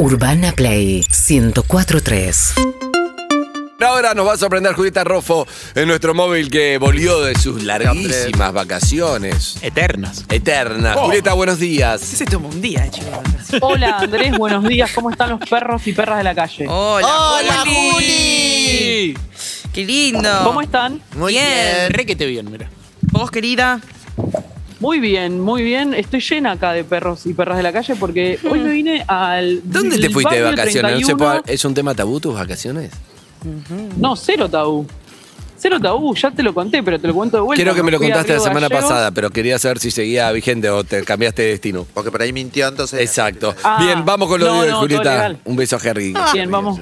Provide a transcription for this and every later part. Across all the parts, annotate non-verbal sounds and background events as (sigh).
Urbana Play 1043. Ahora nos va a sorprender Julieta Rofo en nuestro móvil que volvió de sus larguísimas vacaciones. Eternas. Eternas. Oh. Julieta, buenos días. Se tomó un día, hecho. Hola Andrés, buenos días. ¿Cómo están los perros y perras de la calle? Hola, Hola, Juli. Juli. Qué lindo. ¿Cómo están? Muy Bien. bien. Re que te bien, mira. ¿Vos, querida? Muy bien, muy bien. Estoy llena acá de perros y perras de la calle porque hoy me vine al. ¿Dónde te fuiste de vacaciones? No se 31. puede- ¿Es un tema tabú tus vacaciones? No, cero tabú. Cero tabú, ya te lo conté, pero te lo cuento de vuelta. Quiero que me lo Fui a contaste la Río semana Gallegos. pasada, pero quería saber si seguía vigente o te cambiaste de destino. Porque por ahí mintió, entonces. Exacto. Ah, Bien, vamos con lo no, de hoy, no, todo Julieta. legal. Un beso a Jerry. Bien, vamos.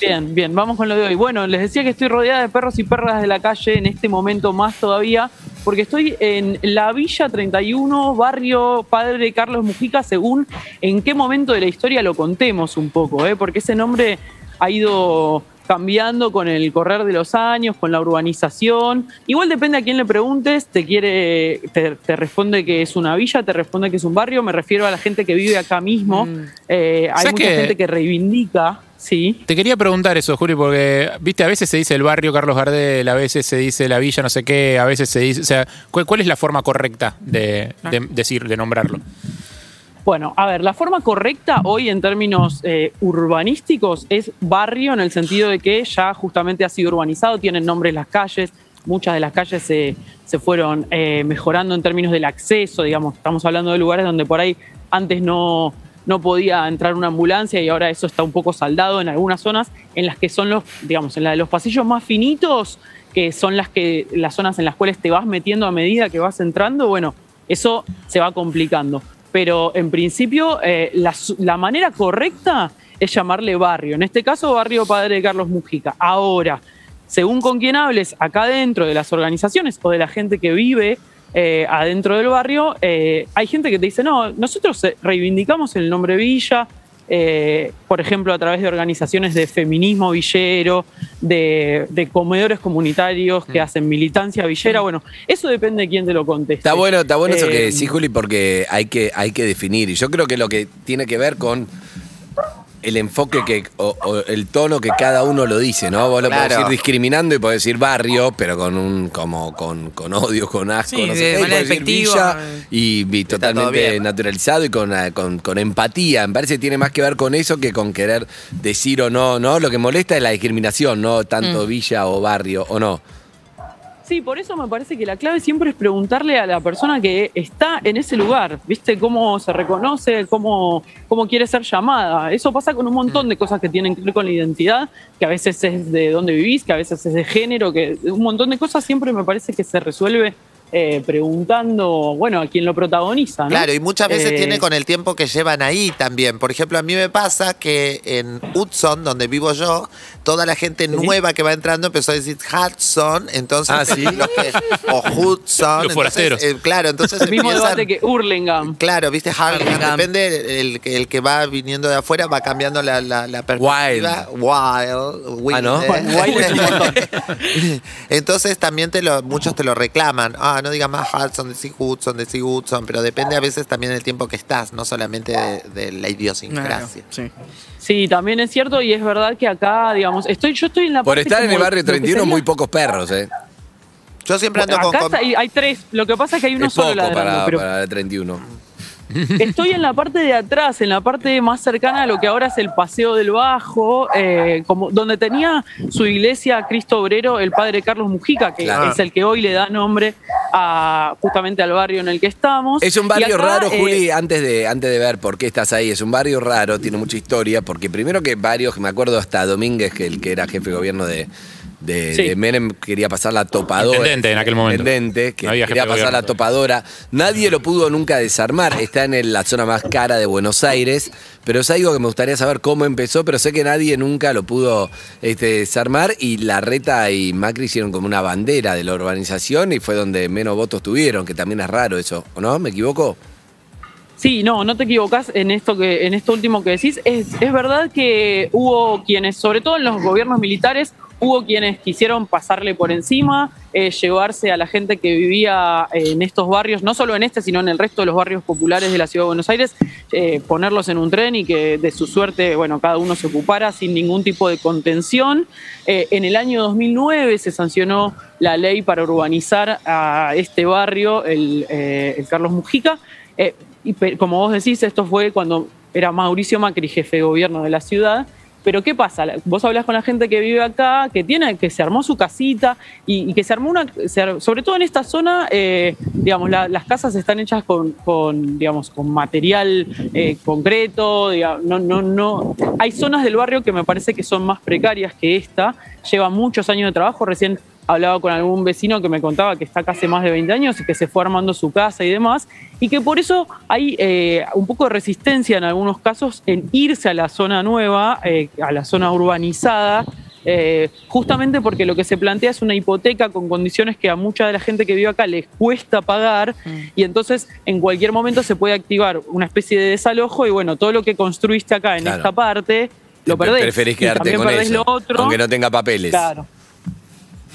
Bien, bien, vamos con lo de hoy. Bueno, les decía que estoy rodeada de perros y perras de la calle en este momento más todavía, porque estoy en la Villa 31, barrio Padre Carlos Mujica, según en qué momento de la historia lo contemos un poco, ¿eh? porque ese nombre ha ido cambiando con el correr de los años, con la urbanización. Igual depende a quién le preguntes, te quiere, te, te responde que es una villa, te responde que es un barrio, me refiero a la gente que vive acá mismo. Eh, hay ¿Sabes mucha gente que reivindica, sí. Te quería preguntar eso, Juli, porque, viste, a veces se dice el barrio Carlos Gardel, a veces se dice la villa no sé qué, a veces se dice. O sea, ¿cuál, cuál es la forma correcta de, de decir, de nombrarlo? Bueno, a ver, la forma correcta hoy en términos eh, urbanísticos es barrio en el sentido de que ya justamente ha sido urbanizado, tienen nombres las calles, muchas de las calles se, se fueron eh, mejorando en términos del acceso, digamos, estamos hablando de lugares donde por ahí antes no, no podía entrar una ambulancia y ahora eso está un poco saldado en algunas zonas en las que son los, digamos, en la de los pasillos más finitos, que son las que las zonas en las cuales te vas metiendo a medida que vas entrando, bueno, eso se va complicando. Pero en principio eh, la, manera correcta es llamarle barrio. En este caso, barrio Padre Carlos Mujica. Ahora, según con quién hables acá dentro de las organizaciones o de la gente que vive eh, adentro del barrio, eh, hay gente que te dice, no, nosotros reivindicamos el nombre Villa, eh, por ejemplo, a través de organizaciones de feminismo villero, de, de comedores comunitarios que hacen militancia villera. Bueno, eso depende de quién te lo conteste. Está bueno, está bueno eso que Eh, decís, Juli, porque hay que, hay que definir. Y yo creo que lo que tiene que ver con el enfoque que, o, o el tono que cada uno lo dice, ¿no? Vos lo podés decir discriminando y podés decir barrio, pero con un, como, con, con odio, con asco, Sí, no sé de qué, y manera podés decir despectiva. villa y, y todo totalmente bien. naturalizado y con, eh, con, con empatía. Me parece que tiene más que ver con eso que con querer decir o no, ¿no? Lo que molesta es la discriminación, no tanto Mm. villa o barrio, o no. Sí, por eso me parece que la clave siempre es preguntarle a la persona que está en ese lugar, ¿viste? Cómo se reconoce, cómo, cómo quiere ser llamada. Eso pasa con un montón de cosas que tienen que ver con la identidad, que a veces es de dónde vivís, que a veces es de género, que un montón de cosas siempre me parece que se resuelve eh, preguntando, bueno, a quién lo protagoniza, ¿no? Claro, y muchas veces Eh, tiene con el tiempo que llevan ahí también. Por ejemplo, a mí me pasa que en Hudson, donde vivo yo, toda la gente nueva que va entrando empezó a decir Hudson, entonces Ah, ¿sí? los que- o Hudson. Los entonces, forasteros. eh, claro, entonces El mismo empiezan- debate que Hurlingham. Claro, viste, Harlem. depende el, que- el que va viniendo de afuera, va cambiando la, la, la perspectiva. Wild. wild, Ah, ¿no? Wild es un montón. (laughs) Entonces también te lo, muchos te lo reclaman. Ah, no digas más Hudson, decí Hudson, decí Hudson, pero depende a veces también del tiempo que estás, no solamente de, de la idiosincrasia. Sí. Sí, también es cierto y es verdad que acá, digamos, estoy, yo estoy en la Por estar en el barrio lo que 31, sería- muy pocos perros, ¿eh? Yo siempre ando con... Acá con- hay, hay tres. Lo que pasa es que hay uno es solo poco ladrando, para, pero para el 31. Estoy en la parte de atrás, en la parte más cercana a lo que ahora es el Paseo del Bajo, eh, como donde tenía su iglesia Cristo Obrero el padre Carlos Mujica, que Claro. es el que hoy le da nombre a justamente al barrio en el que estamos. Es un barrio acá, raro, eh, Juli, antes, de, antes de ver por qué estás ahí. Es un barrio raro, tiene mucha historia, porque primero que varios, me acuerdo hasta Domínguez, que el que era jefe de gobierno de, de, Sí. de Menem, quería pasar la topadora. Intendente en aquel momento. Intendente, que No había jefe quería pasar gobierno la topadora. Nadie lo pudo nunca desarmar. Está en el- la zona más cara de Buenos Aires, pero es algo que me gustaría saber cómo empezó, pero sé que nadie nunca lo pudo este, desarmar y la Reta y Macri hicieron como una bandera de la urbanización y fue donde menos votos tuvieron, que también es raro eso, ¿o no? ¿Me equivoco? Sí, no, no te equivocas en esto que en esto último que decís. Es, es verdad que hubo quienes, sobre todo en los gobiernos militares, Hubo quienes quisieron pasarle por encima, eh, llevarse a la gente que vivía en estos barrios, no solo en este, sino en el resto de los barrios populares de la Ciudad de Buenos Aires, eh, ponerlos en un tren y que de su suerte, bueno, cada uno se ocupara sin ningún tipo de contención. Eh, en el año 2009 se sancionó la ley para urbanizar a este barrio, el, eh, el Carlos Mujica. Y como vos decís, esto fue cuando era Mauricio Macri jefe de gobierno de la ciudad. Pero ¿qué pasa? Vos hablás con la gente que vive acá, que tiene, que se armó su casita y, que se armó una, sobre todo en esta zona, eh, digamos, la- las casas están hechas con, digamos, con material eh, concreto, no, no, no. Hay zonas del barrio que me parece que son más precarias que esta, lleva muchos años de trabajo, recién hablaba con algún vecino que me contaba que está acá hace más de 20 años y que se fue armando su casa y demás, y que por eso hay eh, un poco de resistencia en algunos casos en irse a la zona nueva, eh, a la zona urbanizada, eh, justamente porque lo que se plantea es una hipoteca con condiciones que a mucha de la gente que vive acá les cuesta pagar y entonces en cualquier momento se puede activar una especie de desalojo y bueno, todo lo que construiste acá en Claro. esta parte lo perdés. Preferís Y quedarte también con perdés eso, lo otro. aunque no tenga papeles. Claro.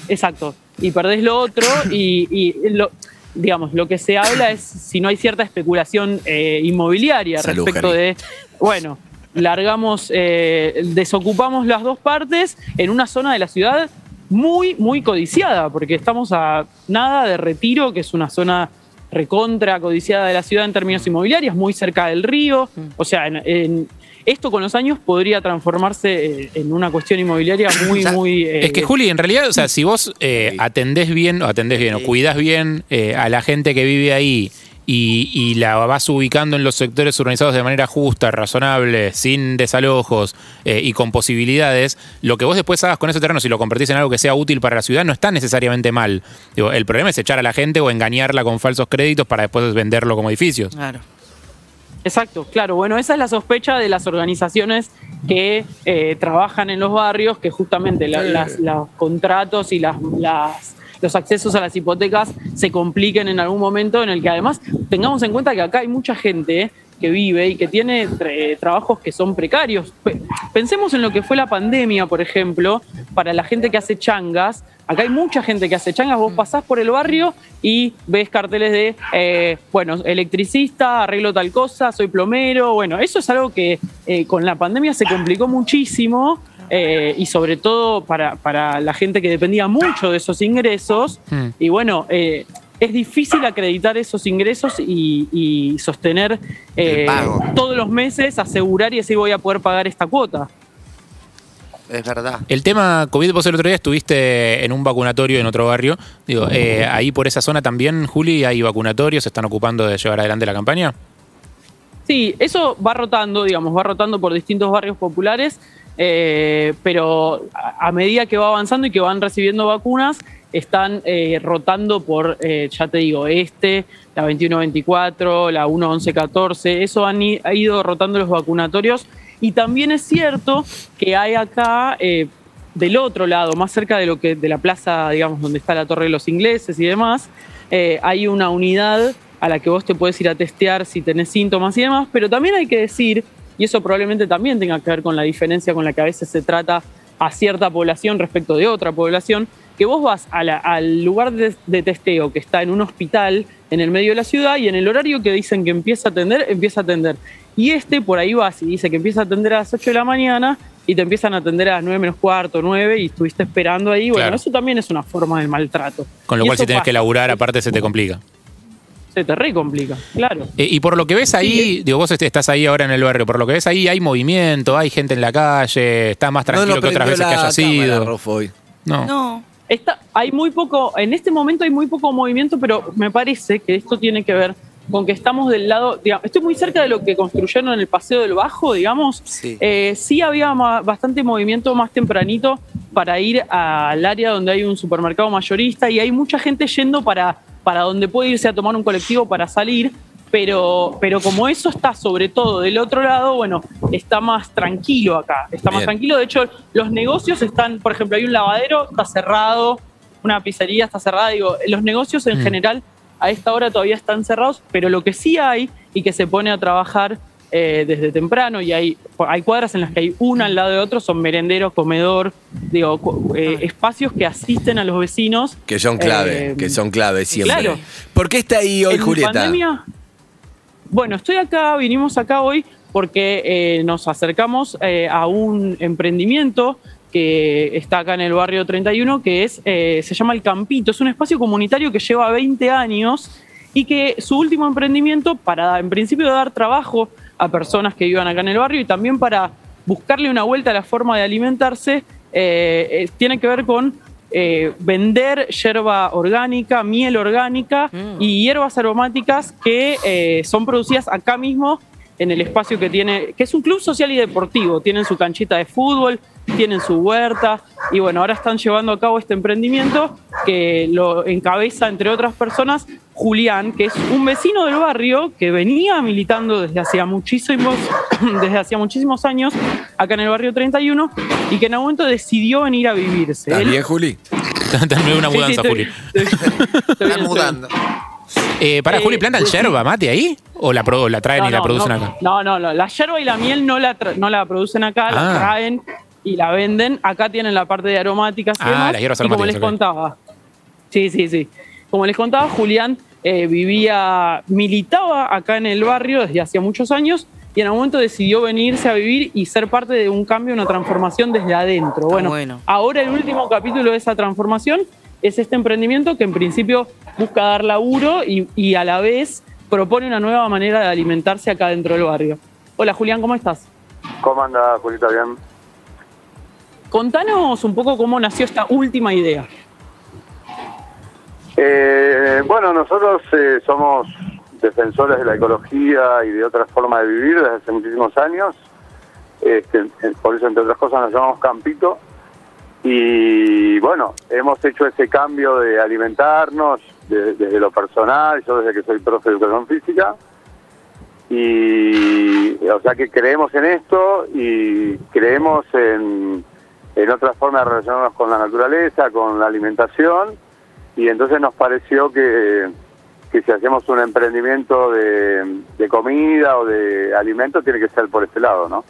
Exacto. Y perdés lo otro y, y lo, digamos, lo que se habla es si no hay cierta especulación eh, inmobiliaria Salud, respecto de, bueno, largamos, eh, desocupamos las dos partes en una zona de la ciudad muy, muy codiciada, porque estamos a nada de retiro, que es una zona recontra codiciada de la ciudad en términos inmobiliarios, muy cerca del río. O sea, en- en- esto con los años podría transformarse eh, en una cuestión inmobiliaria (coughs) muy, muy... eh, Es que Juli, en realidad, o sea, (coughs) si vos eh, atendés bien, o atendés bien, o cuidás bien eh, a la gente que vive ahí y, y la vas ubicando en los sectores urbanizados de manera justa, razonable, sin desalojos eh, y con posibilidades, lo que vos después hagas con ese terreno, si lo convertís en algo que sea útil para la ciudad, no está necesariamente mal. Digo, el problema es echar a la gente o engañarla con falsos créditos para después venderlo como edificios. Claro. Exacto, claro. Bueno, esa es la sospecha de las organizaciones que eh, trabajan en los barrios, que justamente la- las- los contratos y las, las- los accesos a las hipotecas se compliquen en algún momento en el que además tengamos en cuenta que acá hay mucha gente que vive y que tiene trabajos que son precarios. Pe- Pensemos en lo que fue la pandemia, por ejemplo, para la gente que hace changas. Acá hay mucha gente que hace changas. Vos pasás por el barrio y ves carteles de, eh, bueno, electricista, arreglo tal cosa, soy plomero. Bueno, eso es algo que eh, con la pandemia se complicó muchísimo. eh, y sobre todo para, para la gente que dependía mucho de esos ingresos. Hmm. Y bueno, es difícil acreditar esos ingresos y, y sostener todos los meses, asegurar y decir voy a poder pagar esta cuota. Es verdad. El tema COVID, vos el otro día estuviste en un vacunatorio en otro barrio. Digo, eh, ahí por esa zona también, Juli, hay vacunatorios, se están ocupando de llevar adelante la campaña. Sí, eso va rotando, digamos, va rotando por distintos barrios populares, eh, pero a, a medida que va avanzando y que van recibiendo vacunas, están eh, rotando por, eh, ya te digo, este, la 2124, la 1114, eso han ha ido rotando los vacunatorios. Y también es cierto que hay acá, eh, del otro lado, más cerca de lo que de la plaza, digamos, donde está la Torre de los Ingleses y demás, eh, hay una unidad a la que vos te puedes ir a testear si tenés síntomas y demás, pero también hay que decir, y eso probablemente también tenga que ver con la diferencia con la que a veces se trata a cierta población respecto de otra población, que vos vas al lugar de, de testeo que está en un hospital en el medio de la ciudad y en el horario que dicen que empieza a atender, empieza a atender. Y este por ahí vas y dice que empieza a atender a las 8 de la mañana y te empiezan a atender a las 9 menos cuarto, 9 y estuviste esperando ahí. Bueno, Claro. eso también es una forma de maltrato. Con lo Y cual, si tenés que laburar, aparte se te complica. Se te re complica, claro. Eh, y por lo que ves ahí, digo, vos estás ahí ahora en el barrio, por lo que ves ahí hay movimiento, hay gente en la calle, está más tranquilo que otras veces que haya sido. Rofo, hoy. No. No. Está, hay muy poco, en este momento hay muy poco movimiento, pero me parece que esto tiene que ver con que estamos del lado, digamos, estoy muy cerca de lo que construyeron en el Paseo del Bajo, digamos. Sí. Eh, sí había bastante movimiento más tempranito para ir al área donde hay un supermercado mayorista y hay mucha gente yendo para, para donde puede irse a tomar un colectivo para salir. Pero, pero como eso está sobre todo del otro lado, bueno, está más tranquilo acá, está más tranquilo. De hecho, los negocios están, por ejemplo, hay un lavadero, está cerrado, una pizzería está cerrada. Digo, los negocios en Mm. general a esta hora todavía están cerrados, pero lo que sí hay y que se pone a trabajar eh, desde temprano y hay, hay cuadras en las que hay una al lado de otro, son merendero, comedor, digo, eh, espacios que asisten a los vecinos. Que son clave, Eh, que son clave siempre. claro. ¿Por qué está ahí hoy, en Julieta? pandemia- bueno, estoy acá, vinimos acá hoy porque eh, nos acercamos eh, a un emprendimiento que está acá en el barrio 31, que es, eh, se llama El Campito. Es un espacio comunitario que lleva 20 años y que su último emprendimiento, para en principio dar trabajo a personas que vivan acá en el barrio y también para buscarle una vuelta a la forma de alimentarse, eh, eh, tiene que ver con eh, vender yerba orgánica, miel orgánica y hierbas aromáticas que eh, son producidas acá mismo en el espacio que tiene, que es un club social y deportivo. Tienen su canchita de fútbol, tienen su huerta y bueno, ahora están llevando a cabo este emprendimiento que lo encabeza, entre otras personas, Julián, que es un vecino del barrio que venía militando desde hacía muchísimos, (clears throat) desde hacía muchísimos años acá en el barrio 31 y que en algún momento decidió venir a vivirse. ¿Estás Él- bien, Juli? (laughs) Dame una Sí, sí, mudanza, estoy- Juli. estoy- estoy bien, (laughs) Están mudando. Eh, para, Eh, Juli, ¿plantan sí. yerba mate ahí? ¿O la, pro- la traen No, y la no, producen no, acá? No, no, no. La yerba y la miel no la, tra- no la producen acá, Ah. la traen y la venden. Acá tienen la parte de aromáticas y Ah, demás. las hierbas y como les contaba. Sí, sí, sí. Como les contaba, Julián eh, vivía, militaba acá en el barrio desde hacía muchos años y en algún momento decidió venirse a vivir y ser parte de un cambio, una transformación desde adentro. Bueno, bueno. ahora el último capítulo de esa transformación es este emprendimiento que en principio busca dar laburo y, y a la vez propone una nueva manera de alimentarse acá dentro del barrio. Hola Julián, ¿cómo estás? ¿Cómo anda, Julita? Bien. Contanos un poco cómo nació esta última idea. Eh, bueno, nosotros eh, somos defensores de la ecología y de otras formas de vivir desde hace muchísimos años. Este, por eso, entre otras cosas, nos llamamos Campito. Y bueno, hemos hecho ese cambio de alimentarnos de- desde lo personal, yo desde que soy profe de educación física. Y, o sea, que creemos en esto y creemos en, en otra forma de relacionarnos con la naturaleza, con la alimentación. Y entonces nos pareció que, que si hacemos un emprendimiento de, de comida o de alimentos, tiene que ser por este lado, ¿no?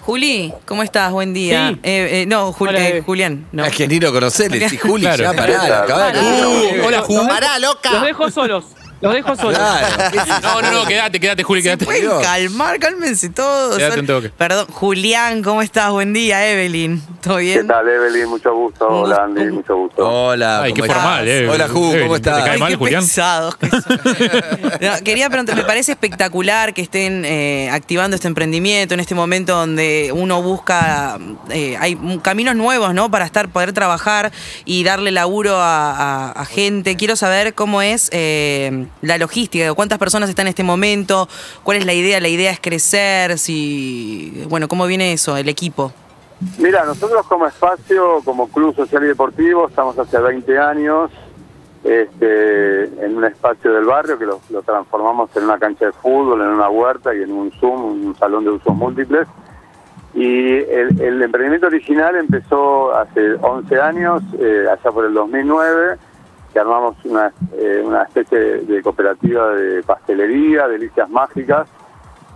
Juli, ¿cómo estás? Buen día. Sí. Eh, eh, no, Jul- Hola, eh. Julián. No. Es que ni lo conocerle, sí, Juli, Claro. ya pará, Uh, hola, Juli. Pará, Los loca. dejo solos, los dejo solos. Claro, (laughs) ¿qué? No, no, no, quédate, quédate, Juli, quédate. Pueden calmar, cálmense todos. Quédate un toque. Perdón, Julián, ¿cómo estás? Buen día, Evelyn. ¿Todo ¿Qué bien? tal, Evelyn? Mucho gusto. Hola. Andy. Mucho gusto. Hola, Ay, qué ¿cómo formal, estás? eh. Hola, Ju, Evelyn, ¿cómo ¿te estás? cae Ay, mal, qué Julián? pesados que son. (laughs) No, quería preguntar, me parece espectacular que estén eh, activando este emprendimiento en este momento donde uno busca, eh, hay m- caminos nuevos, ¿no? Para estar, poder trabajar y darle laburo a, a- a gente. Quiero saber cómo es eh, la logística, cuántas personas están en este momento, cuál es la idea, la idea es crecer, si, bueno, cómo viene eso, el equipo. Mira, nosotros como espacio, como Club Social y Deportivo, estamos hace 20 años este, en un espacio del barrio que lo, transformamos en una cancha de fútbol, en una huerta y en un Zoom, un salón de usos múltiples. Y el, el emprendimiento original empezó hace 11 años, eh, allá por el 2009, que armamos una, eh, una especie de cooperativa de pastelería, delicias mágicas,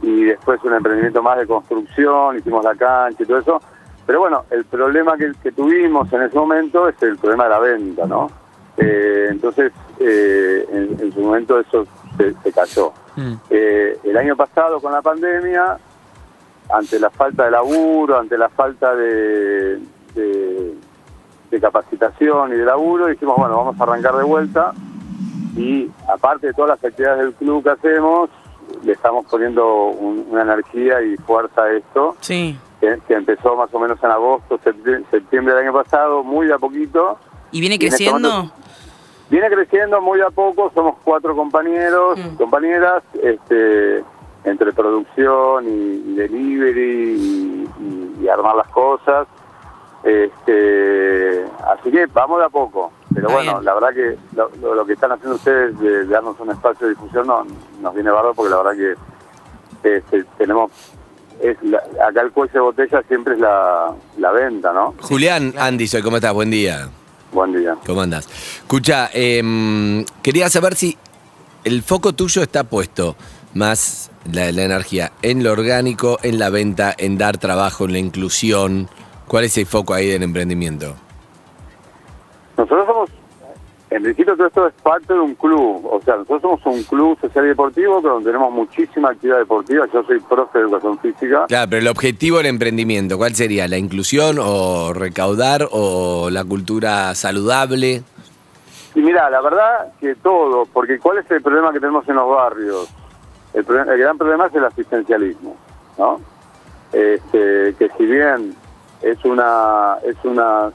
y después un emprendimiento más de construcción, hicimos la cancha y todo eso. Pero bueno, el problema que, que tuvimos en ese momento es el problema de la venta, ¿no? Eh, entonces, eh, en, en su momento eso se, se cayó. Mm. El año pasado con la pandemia, ante la falta de laburo, ante la falta de, de, de capacitación y de laburo, dijimos, bueno, vamos a arrancar de vuelta y aparte de todas las actividades del club que hacemos, le estamos poniendo un- una energía y fuerza a esto, Sí. que, que empezó más o menos en agosto, septiembre, septiembre del año pasado, muy a poquito. ¿Y viene Y este creciendo? momento- Viene creciendo muy a poco, somos cuatro compañeros, Mm. compañeras, este, entre producción y, y delivery y, y- y armar las cosas. Este, así que vamos de a poco. Pero Está bueno, bien. la verdad que lo, lo- lo que están haciendo ustedes de, de darnos un espacio de difusión no, nos viene bárbaro porque la verdad que este, tenemos... Es la- acá el cuello de botella siempre es la, la venta, ¿no? Julián, Andy, soy, ¿cómo estás? Buen día. Buen día. ¿Cómo andás? Escucha, em, quería saber si el foco tuyo está puesto más la, la energía? ¿En lo orgánico, en la venta, en dar trabajo, en la inclusión? ¿Cuál es el foco ahí del emprendimiento? Nosotros somos, en principio todo esto es parte de un club, o sea, nosotros somos un club social y deportivo donde tenemos muchísima actividad deportiva, yo soy profe de educación física, Claro, pero el objetivo del emprendimiento, ¿cuál sería? ¿La inclusión o recaudar o la cultura saludable? y mira, la verdad que todo, porque ¿cuál es el problema que tenemos en los barrios? El, el gran problema es el asistencialismo, ¿no? Este, que si bien es una es una,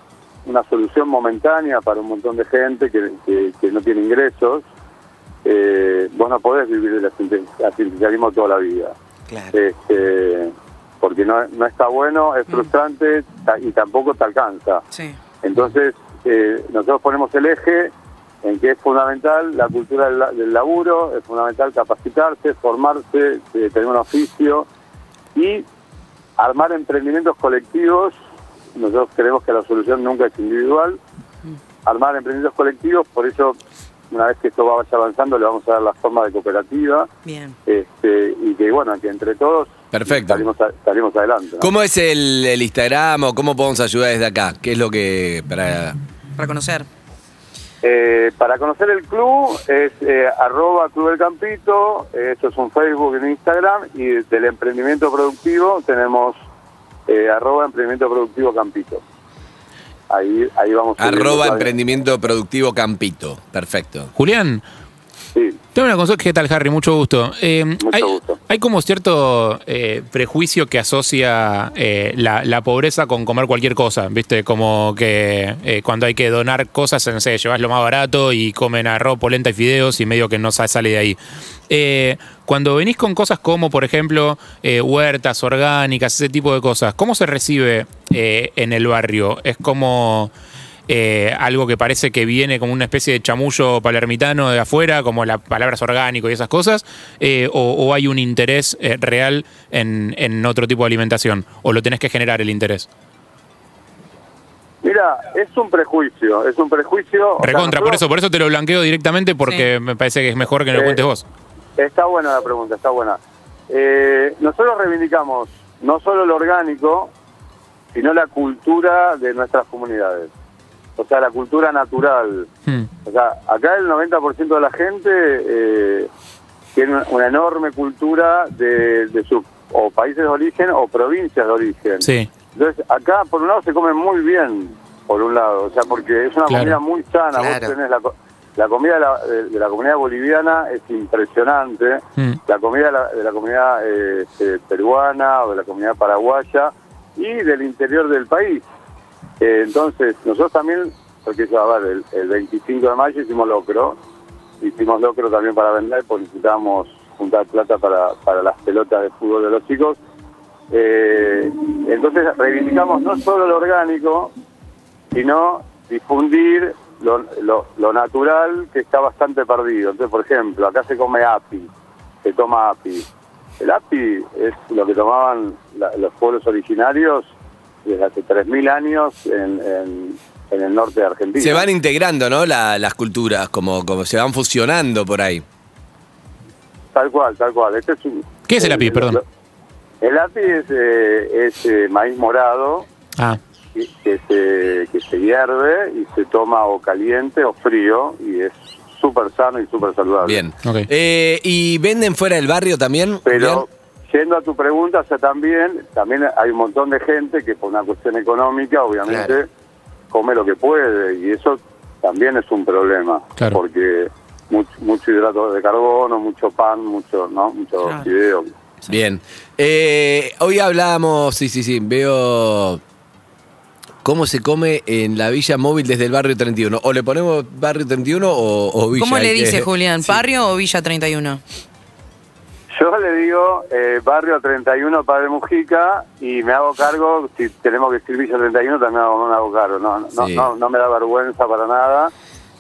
una solución momentánea para un montón de gente que, que- que no tiene ingresos, eh, vos no podés vivir el asisten- asistencialismo toda la vida. Claro. Este, porque no, no está bueno, es frustrante ta- y tampoco te alcanza. Sí. Entonces, eh, nosotros ponemos el eje en que es fundamental la cultura del, del laburo, es fundamental capacitarse, formarse, eh, tener un oficio y armar emprendimientos colectivos. Nosotros creemos que la solución nunca es individual. Armar emprendimientos colectivos, por eso, una vez que esto vaya avanzando, le vamos a dar la forma de cooperativa Bien. este, y que, bueno, que entre todos Perfecto. salimos, a- salimos adelante. ¿no? ¿Cómo es el, el Instagram o cómo podemos ayudar desde acá? ¿Qué es lo que para Para conocer. Eh, para conocer el club es eh, arroba Club del Campito, eh, eso es un Facebook y un Instagram, y del emprendimiento productivo tenemos eh, arroba emprendimiento productivo Campito. Ahí, ahí vamos. arroba emprendimiento productivo Campito? Perfecto. Julián, Sí. tengo una consulta. ¿Qué tal, Harry? Mucho gusto. Eh, Mucho hay, gusto. hay como cierto eh, prejuicio que asocia eh, la, la pobreza con comer cualquier cosa, ¿viste? Como que cuando hay que donar cosas, no sé, llevas lo más barato y comen arroz, polenta y fideos y medio que no sa- sale de ahí. Cuando venís con cosas como, por ejemplo, huertas orgánicas, ese tipo de cosas, ¿cómo se recibe en el barrio? ¿Es como eh, algo que parece que viene como una especie de chamullo palermitano de afuera, como las palabras orgánico y esas cosas? Eh, o, o hay un interés eh, real en, en otro tipo de alimentación? ¿O lo tenés que generar el interés? Mira, es un prejuicio, es un prejuicio. o sea, Recontra, por eso, por eso te lo blanqueo directamente porque me parece que es mejor que me lo Eh, cuentes vos. Está buena la pregunta, está buena. Eh, nosotros reivindicamos no solo lo orgánico, sino la cultura de nuestras comunidades. O sea, la cultura natural. Hmm. O sea, acá el 90% de la gente eh, tiene una- una enorme cultura de, de sus o países de origen o provincias de origen. Sí. Entonces, acá por un lado se come muy bien, por un lado, o sea, porque es una Claro. comida muy sana. Claro. Vos tenés la, co- la comida de la, de- de la comunidad boliviana es impresionante. Mm. La comida de la, de la comunidad eh, peruana o de la comunidad paraguaya y del interior del país. Eh, entonces, nosotros también, porque ya, a el, el 25 de mayo hicimos locro, hicimos locro también para vender, porque necesitábamos juntar plata para, para las pelotas de fútbol de los chicos. Eh, entonces reivindicamos no solo lo orgánico, sino difundir lo, lo, lo natural que está bastante perdido. Entonces, por ejemplo, acá se come api, se toma api. El api es lo que tomaban los pueblos originarios desde hace 3.000 años en, en- en el norte de Argentina. Se van integrando, ¿no? La- las culturas, como, como se van fusionando por ahí. Tal cual, tal cual. Este es un- ¿Qué es el api? Perdón. El api es, eh, es eh, maíz morado Ah, que, que se, que se hierve y se toma o caliente o frío y es súper sano y súper saludable. Bien. Eh, ¿Y venden fuera del barrio también? Pero? Yendo a tu pregunta, o sea, también, también hay un montón de gente que por una cuestión económica, obviamente, Claro. come lo que puede y eso también es un problema. Claro. Porque mucho, mucho hidrato de carbono, mucho pan, mucho, ¿no? Mucho Claro. fideo. Bien. Eh, hoy hablábamos, sí, sí, sí, veo cómo se come en la Villa Móvil desde el barrio 31. O le ponemos barrio 31 o, o Villa. ¿Cómo le que- dice (laughs) Julián? Sí. ¿Barrio o Villa 31? Yo le digo eh, Barrio 31 Padre Mujica y me hago cargo, si tenemos que escribir Villa 31 también hago- me hago cargo, no, no, Sí. no, no me da vergüenza para nada.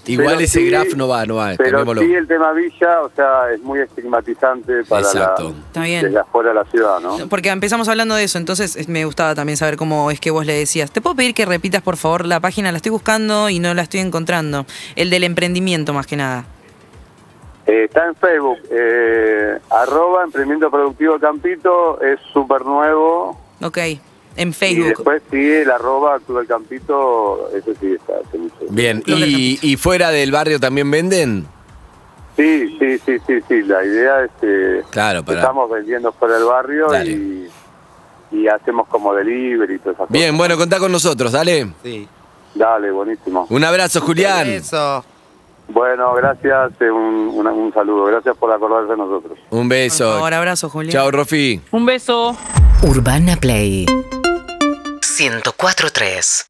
Igual Pero ese sí- graf no va, no va. Pero cambiémoslo. sí el tema Villa, o sea, es muy estigmatizante para Exacto. la, Está bien. desde afuera de la ciudad, ¿no? Porque empezamos hablando de eso, entonces me gustaba también saber cómo es que vos le decías. ¿Te puedo pedir que repitas, por favor, la página? La estoy buscando y no la estoy encontrando. El del emprendimiento, más que nada. Eh, está en Facebook, eh, arroba emprendimiento productivo Campito, es súper nuevo. Ok, en Y Facebook. después sigue el arroba Club del Campito, ese sí está. Bien, y, y fuera del barrio también venden? Sí, sí, sí, sí, sí, la idea es que Claro, para- estamos vendiendo fuera del barrio Dale. y, y hacemos como delivery y todas esas Bien, cosas. bueno, contá con nosotros, dale. Sí. Dale, buenísimo. Un abrazo, Julián. Eso. Bueno, gracias, eh, un, saludo, gracias por acordarse de nosotros. Un beso. favor, abrazo, Julián. Chao, Rofi. Un beso. Urbana Play 104.3